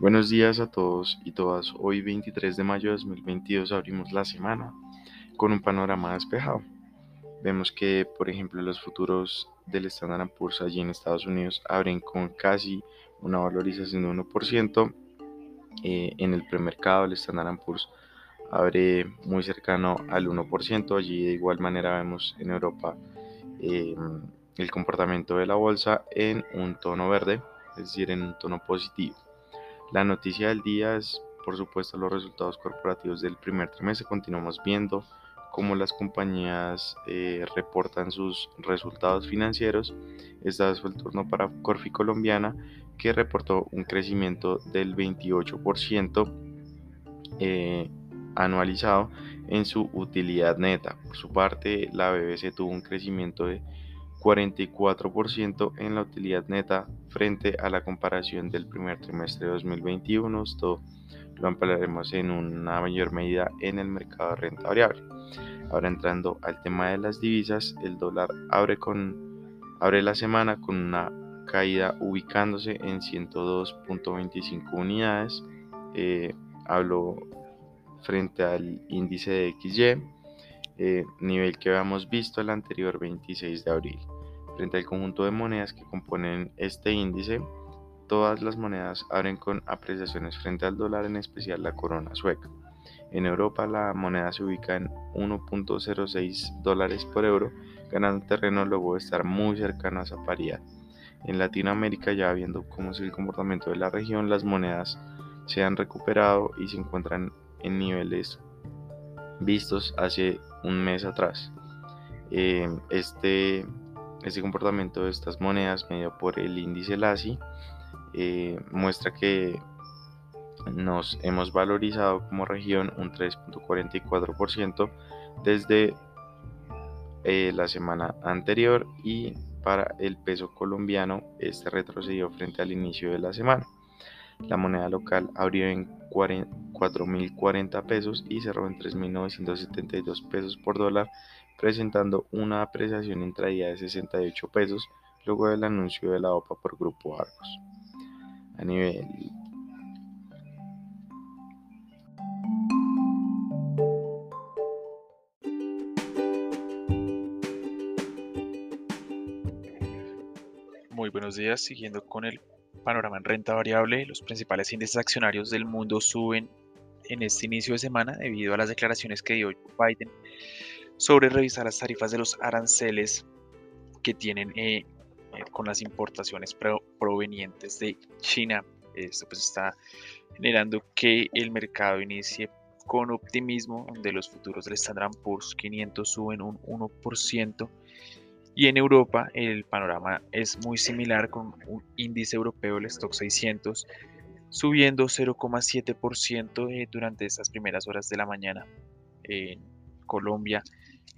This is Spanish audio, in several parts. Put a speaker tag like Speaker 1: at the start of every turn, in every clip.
Speaker 1: Buenos días a todos y todas. Hoy 23 de mayo de 2022 abrimos la semana con un panorama despejado. Vemos que, por ejemplo, los futuros del Standard Poor's allí en Estados Unidos abren con casi una valorización de 1%. Eh, en el premercado el Standard Poor's abre muy cercano al 1%. Allí de igual manera vemos en Europa em, el comportamiento de la bolsa en un tono verde, es decir, en un tono positivo. La noticia del día es, por supuesto, los resultados corporativos del primer trimestre. Continuamos viendo cómo las compañías eh, reportan sus resultados financieros. Esta vez fue el turno para Corfi Colombiana, que reportó un crecimiento del 28% eh, anualizado en su utilidad neta. Por su parte, la BBC tuvo un crecimiento de 44% en la utilidad neta frente a la comparación del primer trimestre de 2021. Esto lo ampliaremos en una mayor medida en el mercado de renta variable. Ahora entrando al tema de las divisas, el dólar abre, con, abre la semana con una caída ubicándose en 102.25 unidades. Eh, hablo frente al índice de XY, eh, nivel que habíamos visto el anterior 26 de abril. Frente al conjunto de monedas que componen este índice, todas las monedas abren con apreciaciones frente al dólar, en especial la corona sueca. En Europa la moneda se ubica en 1.06 dólares por euro, ganando terreno luego de estar muy cercano a esa paridad. En Latinoamérica, ya viendo cómo es el comportamiento de la región, las monedas se han recuperado y se encuentran en niveles vistos hace un mes atrás. Eh, este, este comportamiento de estas monedas, medido por el índice LASI, eh, muestra que nos hemos valorizado como región un 3.44% desde eh, la semana anterior y para el peso colombiano este retrocedió frente al inicio de la semana. La moneda local abrió en 4.040 pesos y cerró en 3.972 pesos por dólar, presentando una apreciación intradía de 68 pesos luego del anuncio de la OPA por Grupo Argos. A nivel
Speaker 2: Muy buenos días, siguiendo con el panorama en renta variable, los principales índices accionarios del mundo suben en este inicio de semana debido a las declaraciones que dio Biden sobre revisar las tarifas de los aranceles que tienen eh, eh, con las importaciones provenientes de China. Esto pues está generando que el mercado inicie con optimismo, donde los futuros del Standard Poor's 500 suben un 1% y en Europa el panorama es muy similar con un índice europeo, el Stock 600, subiendo 0,7% eh, durante estas primeras horas de la mañana. En Colombia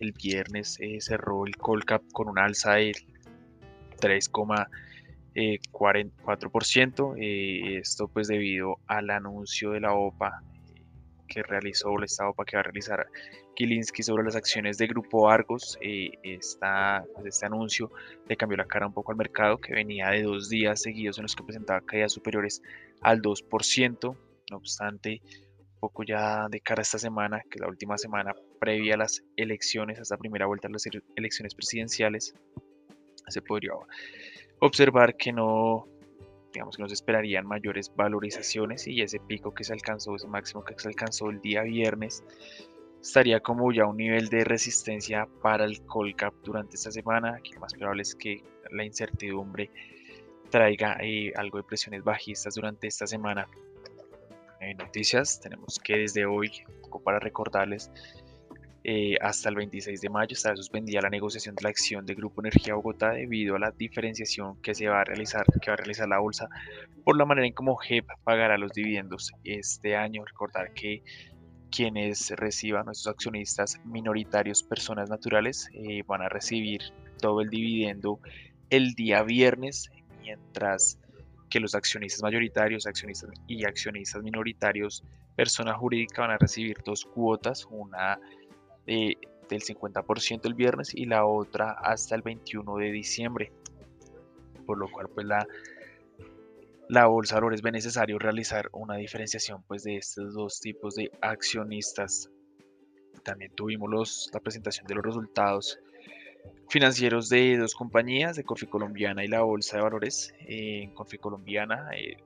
Speaker 2: el viernes eh, cerró el Colcap con un alza de 3,44%. Eh, esto pues debido al anuncio de la OPA que realizó, esta OPA que va a realizar Kilinski sobre las acciones de Grupo Argos. Eh, pues, este anuncio le cambió la cara un poco al mercado, que venía de dos días seguidos en los que presentaba caídas superiores al 2%. No obstante, un poco ya de cara a esta semana, que es la última semana previa a las elecciones, hasta primera vuelta a las elecciones presidenciales, se podría observar que no, digamos que nos esperarían mayores valorizaciones y ese pico que se alcanzó, ese máximo que se alcanzó el día viernes, estaría como ya un nivel de resistencia para el Colcap durante esta semana. Aquí lo más probable es que la incertidumbre traiga eh, algo de presiones bajistas durante esta semana. En noticias tenemos que desde hoy, para recordarles, Eh, hasta el 26 de mayo estará suspendida la negociación de la acción de Grupo Energía Bogotá debido a la diferenciación que se va a realizar, que va a realizar la bolsa por la manera en cómo GEP pagará los dividendos este año. Recordar que quienes reciban nuestros accionistas minoritarios, personas naturales, eh, van a recibir todo el dividendo el día viernes, mientras que los accionistas mayoritarios, accionistas y accionistas minoritarios, persona jurídica, van a recibir dos cuotas, una del 50% el viernes y la otra hasta el 21 de diciembre. Por lo cual, pues la bolsa de valores ve necesario realizar una diferenciación pues, de estos dos tipos de accionistas. También tuvimos la presentación de los resultados financieros de dos compañías, de Corfi Colombiana y la Bolsa de Valores. en Corfi Colombiana, eh,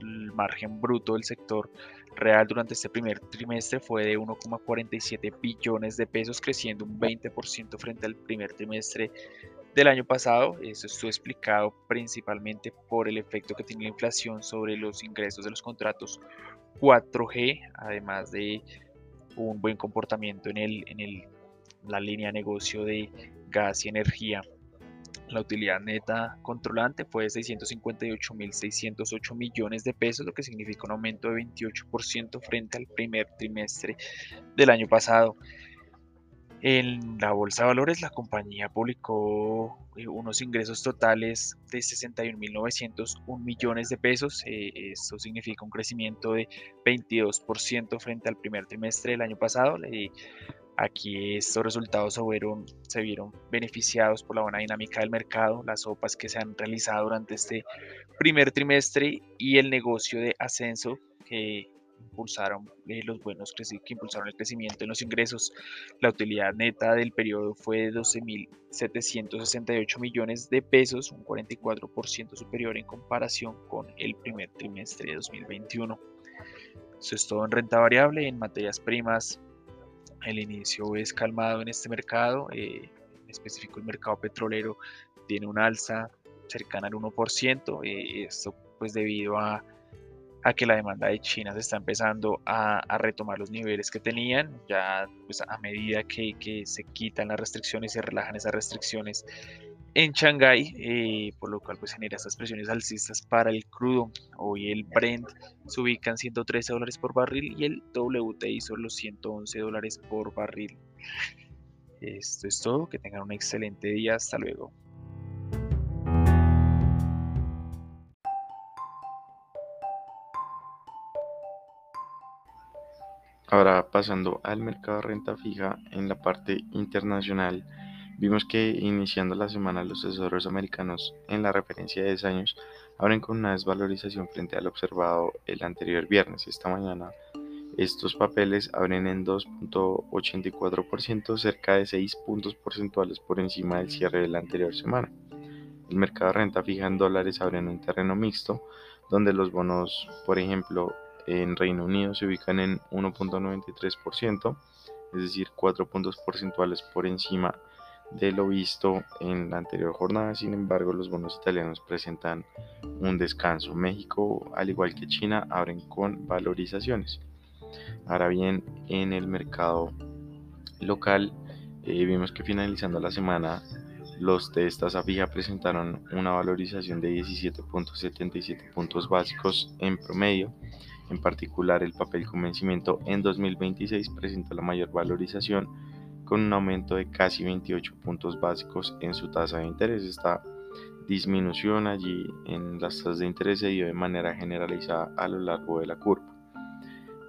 Speaker 2: el margen bruto del sector real durante este primer trimestre fue de 1,47 billones de pesos, creciendo un 20% frente al primer trimestre del año pasado. Eso estuvo explicado principalmente por el efecto que tiene la inflación sobre los ingresos de los contratos 4G, además de un buen comportamiento en, el, en el, la línea de negocio de gas y energía la utilidad neta controlante fue de 658.608 millones de pesos, lo que significa un aumento de 28% frente al primer trimestre del año pasado. En la bolsa de valores, la compañía publicó eh, unos ingresos totales de 61.901 millones de pesos. Eh, esto significa un crecimiento de 22% frente al primer trimestre del año pasado. Aquí estos resultados se vieron, beneficiados por la buena dinámica del mercado, las OPAs que se han realizado durante este primer trimestre y el negocio de ascenso que impulsaron eh, los buenos que impulsaron el crecimiento en los ingresos. La utilidad neta del periodo fue de 12.768 millones de pesos, un 44% superior en comparación con el primer trimestre de 2021. Eso es todo en renta variable, en materias primas el inicio es calmado en este mercado, eh, en específico el mercado petrolero tiene un alza cercana al 1%, eh, esto pues debido a, que la demanda de China se está empezando a, retomar los niveles que tenían, ya pues a medida que, que se quitan las restricciones y se relajan esas restricciones, en Shanghái, eh, por lo cual pues genera estas presiones alcistas para el crudo. Hoy el Brent se ubica en 113 dólares por barril y el WTI son los 111 dólares por barril. Esto es todo, que tengan un excelente día, hasta luego.
Speaker 1: Ahora pasando al mercado de renta fija en la parte internacional. Vimos que iniciando la semana los tesoros americanos en la referencia de 10 años abren con una desvalorización frente al observado el anterior viernes. Esta mañana estos papeles abren en 2.84%, cerca de 6 puntos porcentuales por encima del cierre de la anterior semana. El mercado de renta fija en dólares abre en un terreno mixto, donde los bonos, por ejemplo, en Reino Unido se ubican en 1.93%, es decir, 4 puntos porcentuales por encima de lo visto en la anterior jornada. Sin embargo, los bonos italianos presentan un descanso. México, al igual que China, abren con valorizaciones. Ahora bien, en el mercado local, eh, vimos que finalizando la semana, los de esta fija presentaron una valorización de 17.77 puntos básicos en promedio. En particular, el papel con vencimiento en 2026 presenta la mayor valorización con un aumento de casi 28 puntos básicos en su tasa de interés. Esta disminución allí en las tasas de interés se dio de manera generalizada a lo largo de la curva.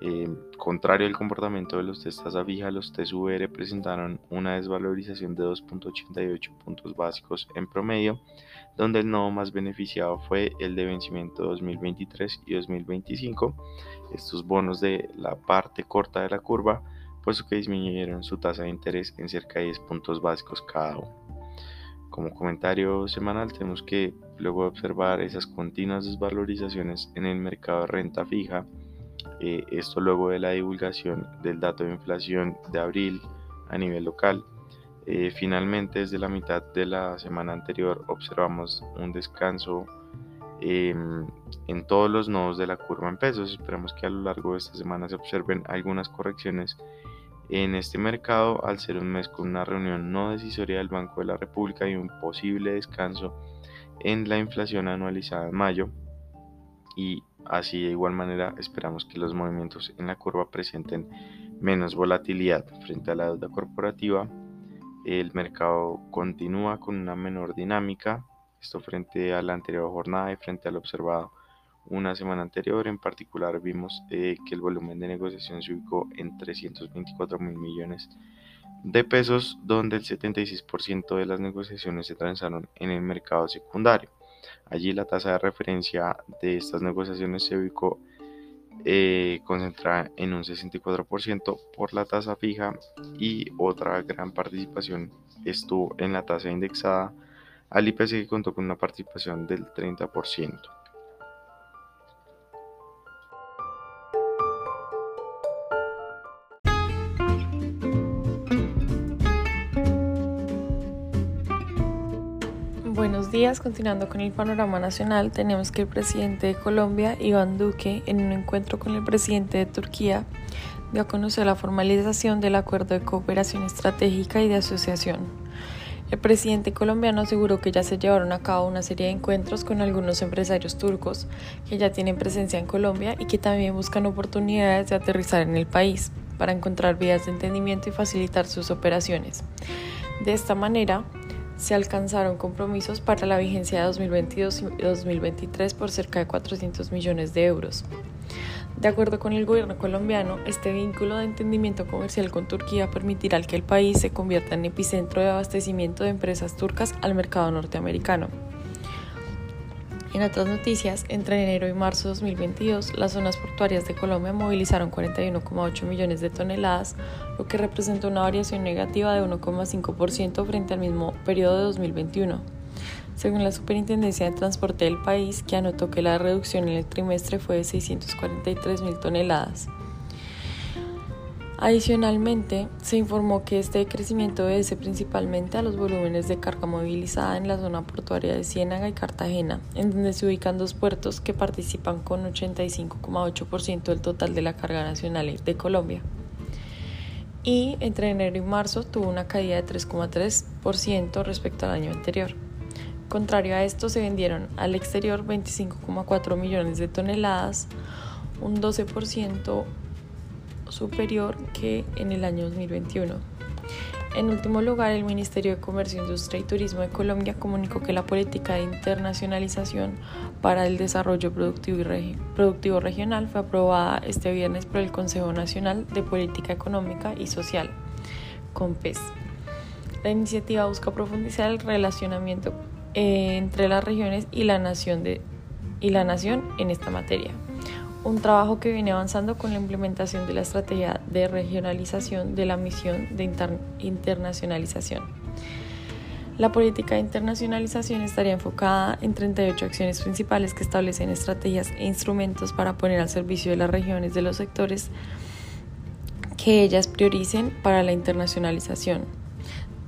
Speaker 1: Eh, contrario al comportamiento de los test tasa fija, los test VR presentaron una desvalorización de 2.88 puntos básicos en promedio, donde el nodo más beneficiado fue el de vencimiento 2023 y 2025. Estos bonos de la parte corta de la curva puesto que disminuyeron su tasa de interés en cerca de 10 puntos básicos cada uno. Como comentario semanal tenemos que luego observar esas continuas desvalorizaciones en el mercado de renta fija, eh, esto luego de la divulgación del dato de inflación de abril a nivel local, eh, finalmente desde la mitad de la semana anterior observamos un descanso em, en todos los nodos de la curva en pesos. Esperamos que a lo largo de esta semana se observen algunas correcciones en este mercado al ser un mes con una reunión no decisoria del Banco de la República y un posible descanso en la inflación anualizada en mayo y así de igual manera esperamos que los movimientos en la curva presenten menos volatilidad frente a la deuda corporativa el mercado continúa con una menor dinámica esto frente a la anterior jornada y frente al observado una semana anterior en particular vimos eh, que el volumen de negociación se ubicó en 324 mil millones de pesos, donde el 76% de las negociaciones se transaron en el mercado secundario. Allí la tasa de referencia de estas negociaciones se ubicó eh, concentrada en un 64% por la tasa fija y otra gran participación estuvo en la tasa indexada al IPC que contó con una participación del 30%.
Speaker 3: Días, continuando con el panorama nacional, tenemos que el presidente de Colombia, Iván Duque, en un encuentro con el presidente de Turquía, dio a conocer la formalización del acuerdo de cooperación estratégica y de asociación. El presidente colombiano aseguró que ya se llevaron a cabo una serie de encuentros con algunos empresarios turcos que ya tienen presencia en Colombia y que también buscan oportunidades de aterrizar en el país para encontrar vías de entendimiento y facilitar sus operaciones. De esta manera, se alcanzaron compromisos para la vigencia de 2022 y 2023 por cerca de 400 millones de euros. De acuerdo con el gobierno colombiano, este vínculo de entendimiento comercial con Turquía permitirá que el país se convierta en epicentro de abastecimiento de empresas turcas al mercado norteamericano. En otras noticias, entre enero y marzo de 2022, las zonas portuarias de Colombia movilizaron 41,8 millones de toneladas, lo que representa una variación negativa de 1,5% frente al mismo periodo de 2021. Según la Superintendencia de Transporte del país, que anotó que la reducción en el trimestre fue de 643 mil toneladas. Adicionalmente, se informó que este crecimiento obedece principalmente a los volúmenes de carga movilizada en la zona portuaria de Ciénaga y Cartagena, en donde se ubican dos puertos que participan con 85,8% del total de la carga nacional de Colombia. Y entre enero y marzo tuvo una caída de 3,3% respecto al año anterior. Contrario a esto, se vendieron al exterior 25,4 millones de toneladas, un 12% superior que en el año 2021. En último lugar, el Ministerio de Comercio, Industria y Turismo de Colombia comunicó que la política de internacionalización para el desarrollo productivo, y regional fue aprobada este viernes por el Consejo Nacional de Política Económica y Social, COMPES. La iniciativa busca profundizar el relacionamiento eh, entre las regiones y la nación en esta materia un trabajo que viene avanzando con la implementación de la estrategia de regionalización de la misión de internacionalización. La política de internacionalización estaría enfocada en 38 acciones principales que establecen estrategias e instrumentos para poner al servicio de las regiones de los sectores que ellas prioricen para la internacionalización.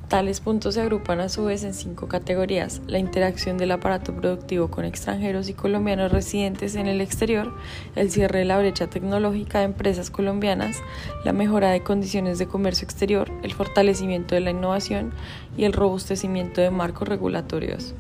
Speaker 3: Tales puntos se agrupan a su vez en cinco categorías. La interacción del aparato productivo con extranjeros y colombianos residentes en el exterior, el cierre de la brecha tecnológica de empresas colombianas, la mejora de condiciones de comercio exterior, el fortalecimiento de la innovación y el robustecimiento de marcos regulatorios.